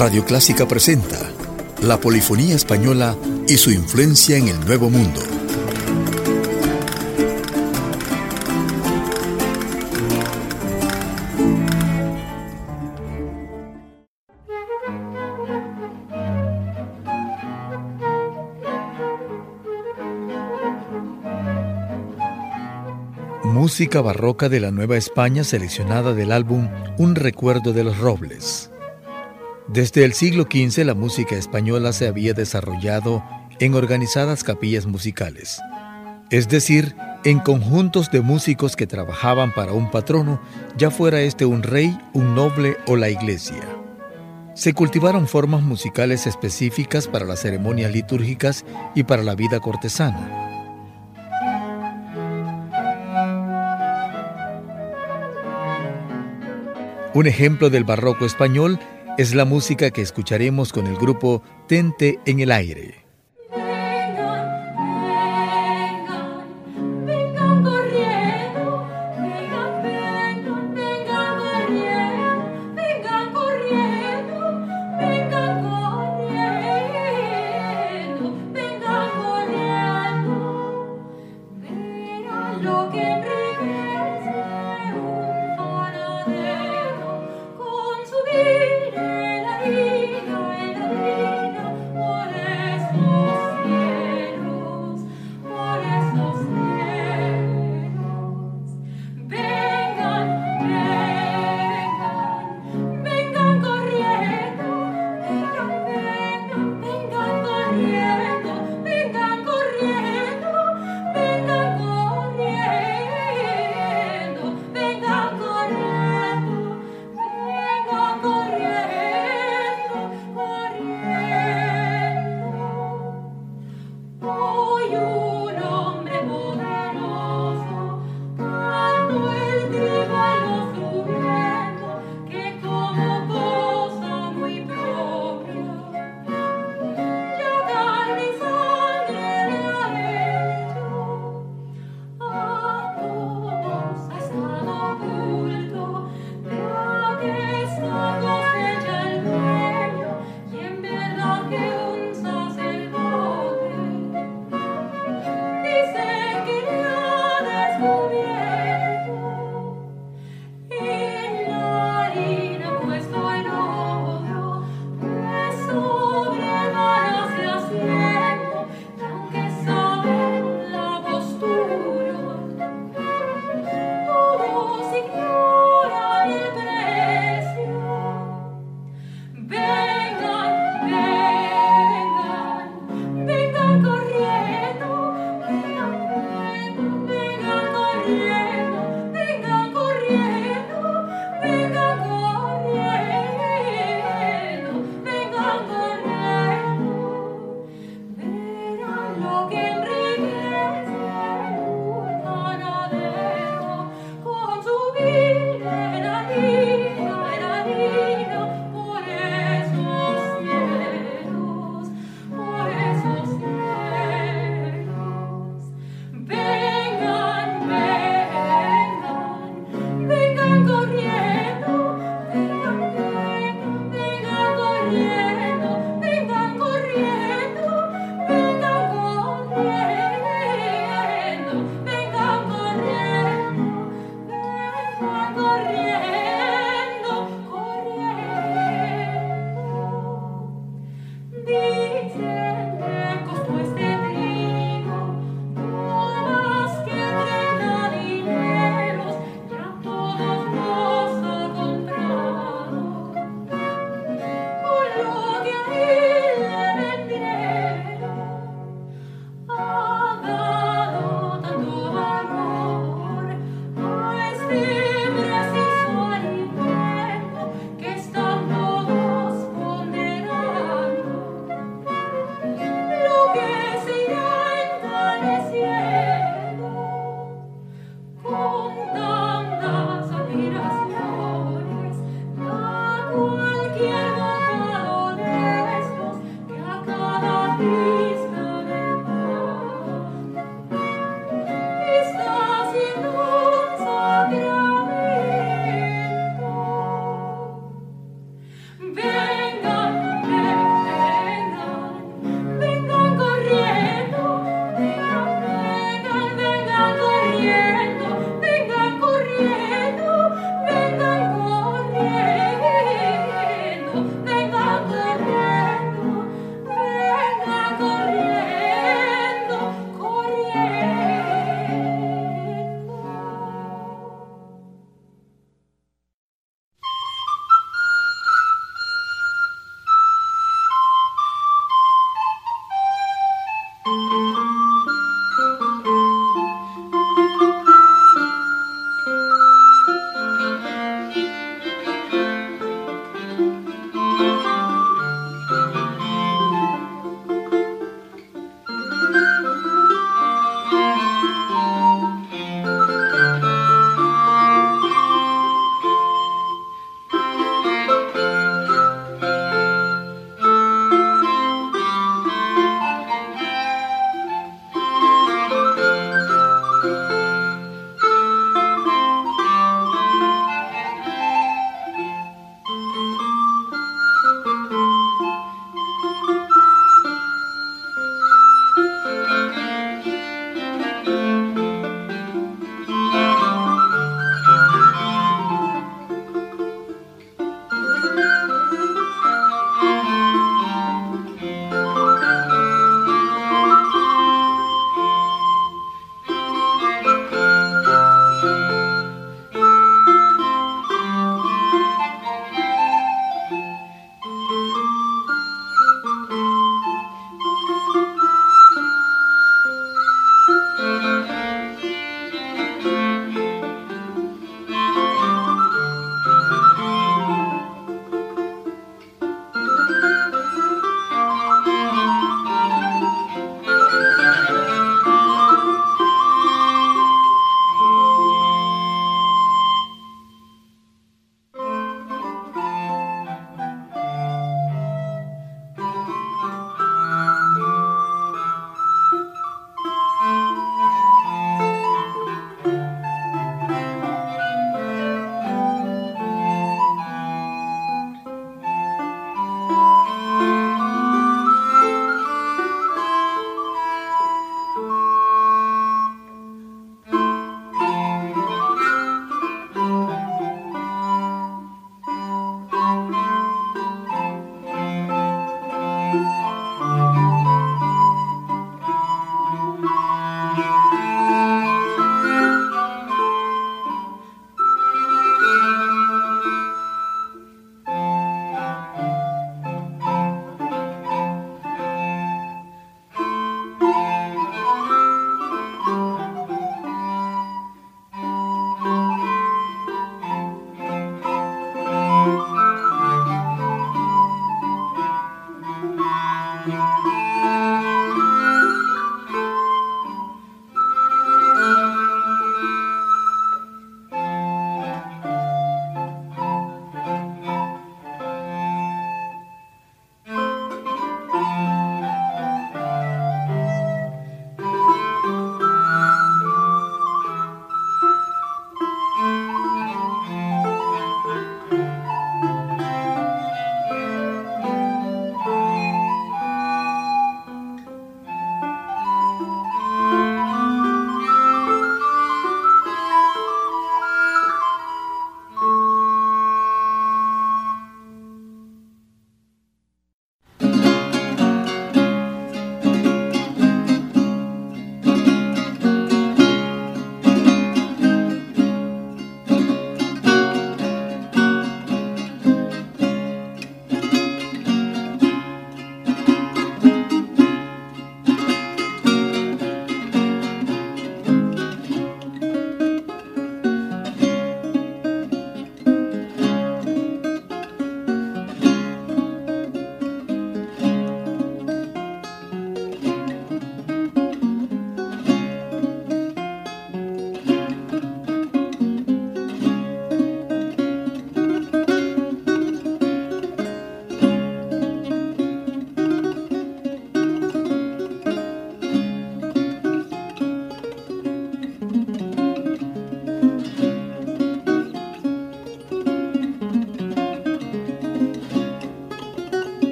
Radio Clásica presenta la polifonía española y su influencia en el Nuevo Mundo. Música barroca de la Nueva España seleccionada del álbum Un recuerdo de los robles. Desde el siglo XV la música española se había desarrollado en organizadas capillas musicales, es decir, en conjuntos de músicos que trabajaban para un patrono, ya fuera este un rey, un noble o la iglesia. Se cultivaron formas musicales específicas para las ceremonias litúrgicas y para la vida cortesana. Un ejemplo del barroco español es la música que escucharemos con el grupo Tente en el Aire.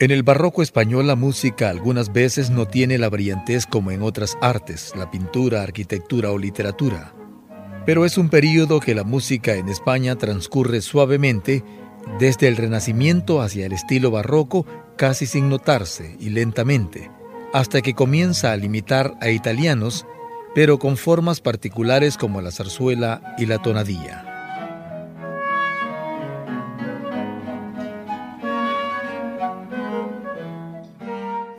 En el barroco español la música algunas veces no tiene la brillantez como en otras artes, la pintura, arquitectura o literatura. Pero es un período que la música en España transcurre suavemente desde el Renacimiento hacia el estilo barroco casi sin notarse y lentamente, hasta que comienza a limitar a italianos, pero con formas particulares como la zarzuela y la tonadilla.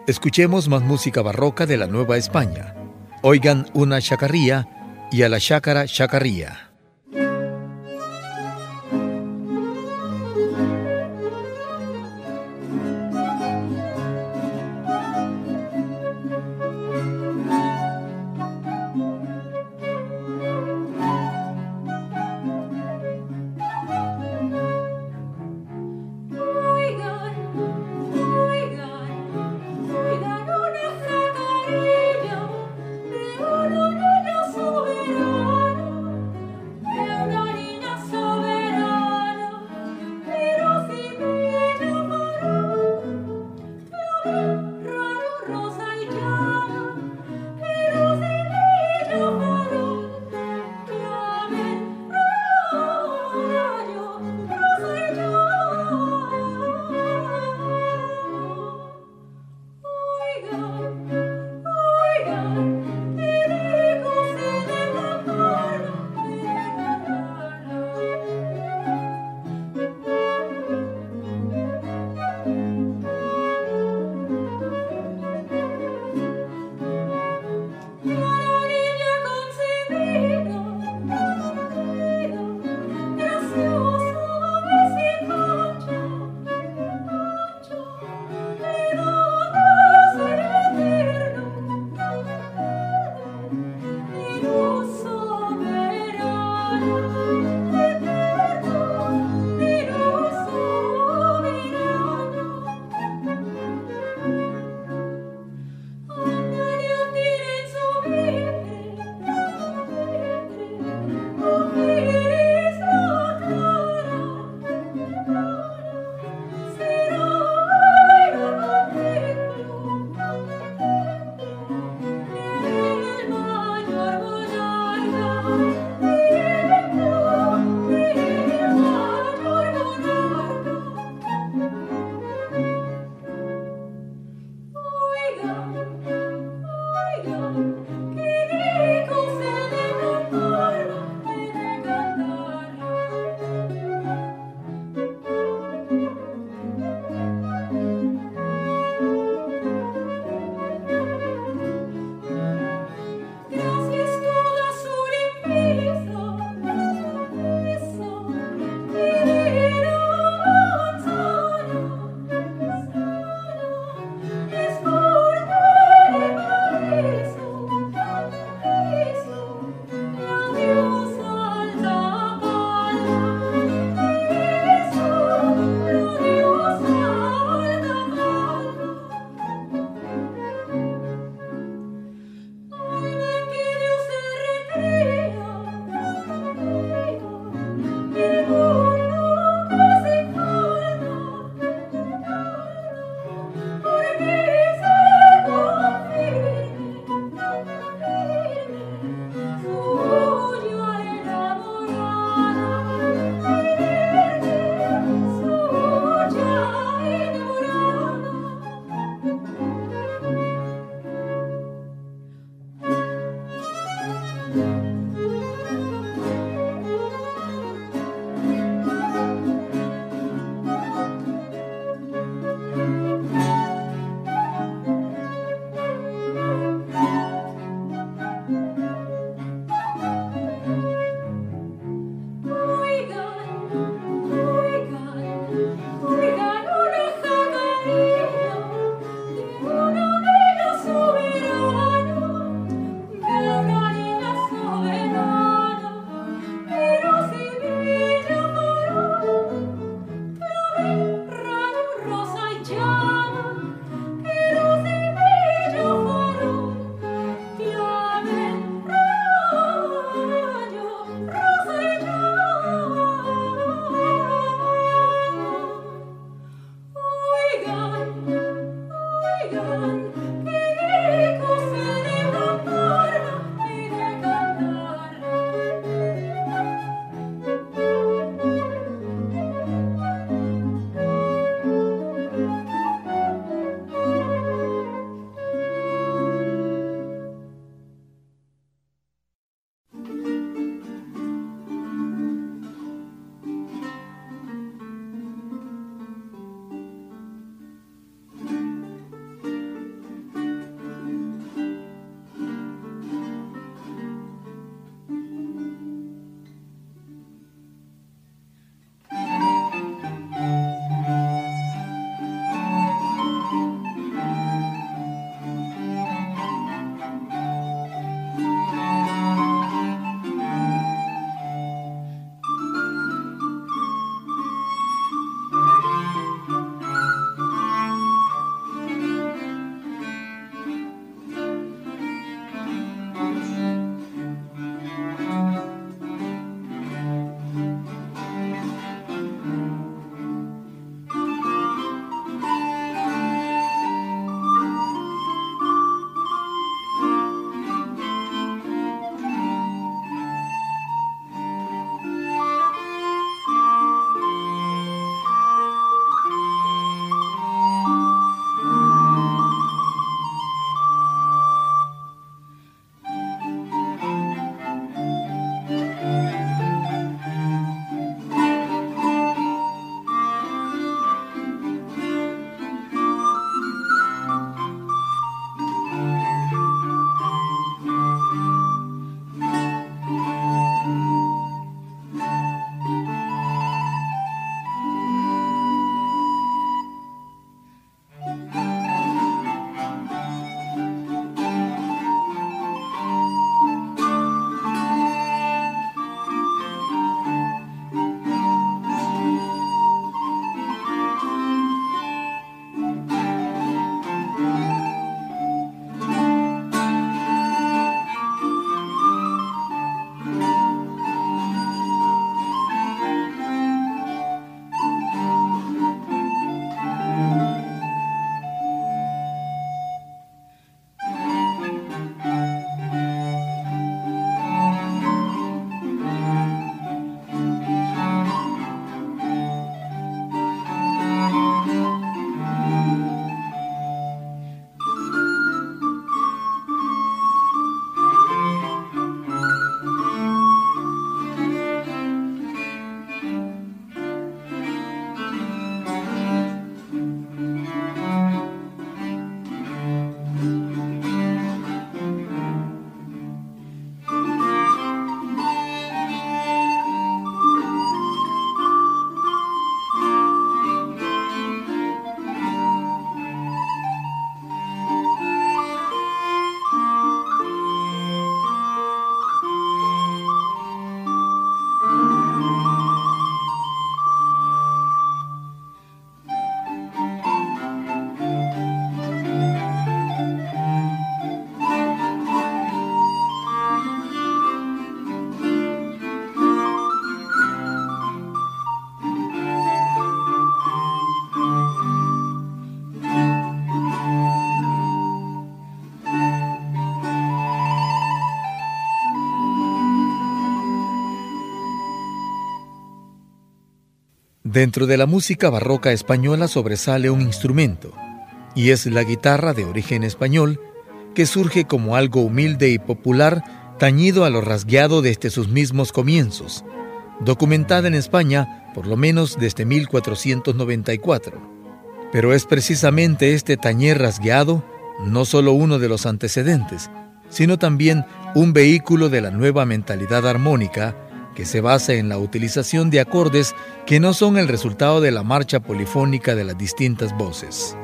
Escuchemos más música barroca de la Nueva España. Oigan una chacarría y a la chácara chacarría. Dentro de la música barroca española sobresale un instrumento, y es la guitarra de origen español, que surge como algo humilde y popular, tañido a lo rasgueado desde sus mismos comienzos, documentada en España por lo menos desde 1494. Pero es precisamente este tañer rasgueado no solo uno de los antecedentes, sino también un vehículo de la nueva mentalidad armónica que se basa en la utilización de acordes que no son el resultado de la marcha polifónica de las distintas voces.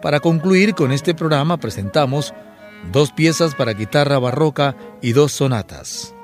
Para concluir con este programa presentamos dos piezas para guitarra barroca y dos sonatas.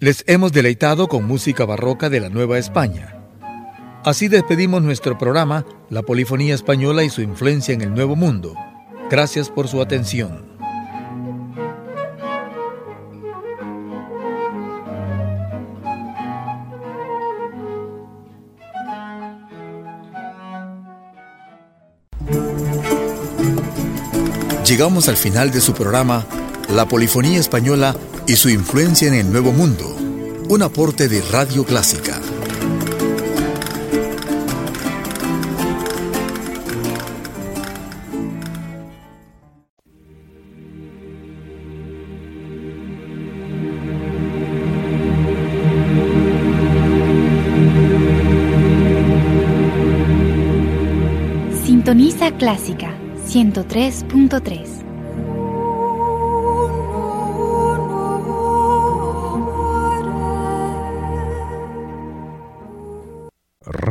Les hemos deleitado con música barroca de la Nueva España. Así despedimos nuestro programa, La Polifonía Española y su influencia en el Nuevo Mundo. Gracias por su atención. Llegamos al final de su programa, La Polifonía Española y su influencia en el Nuevo Mundo, un aporte de Radio Clásica. Sintoniza Clásica 103.3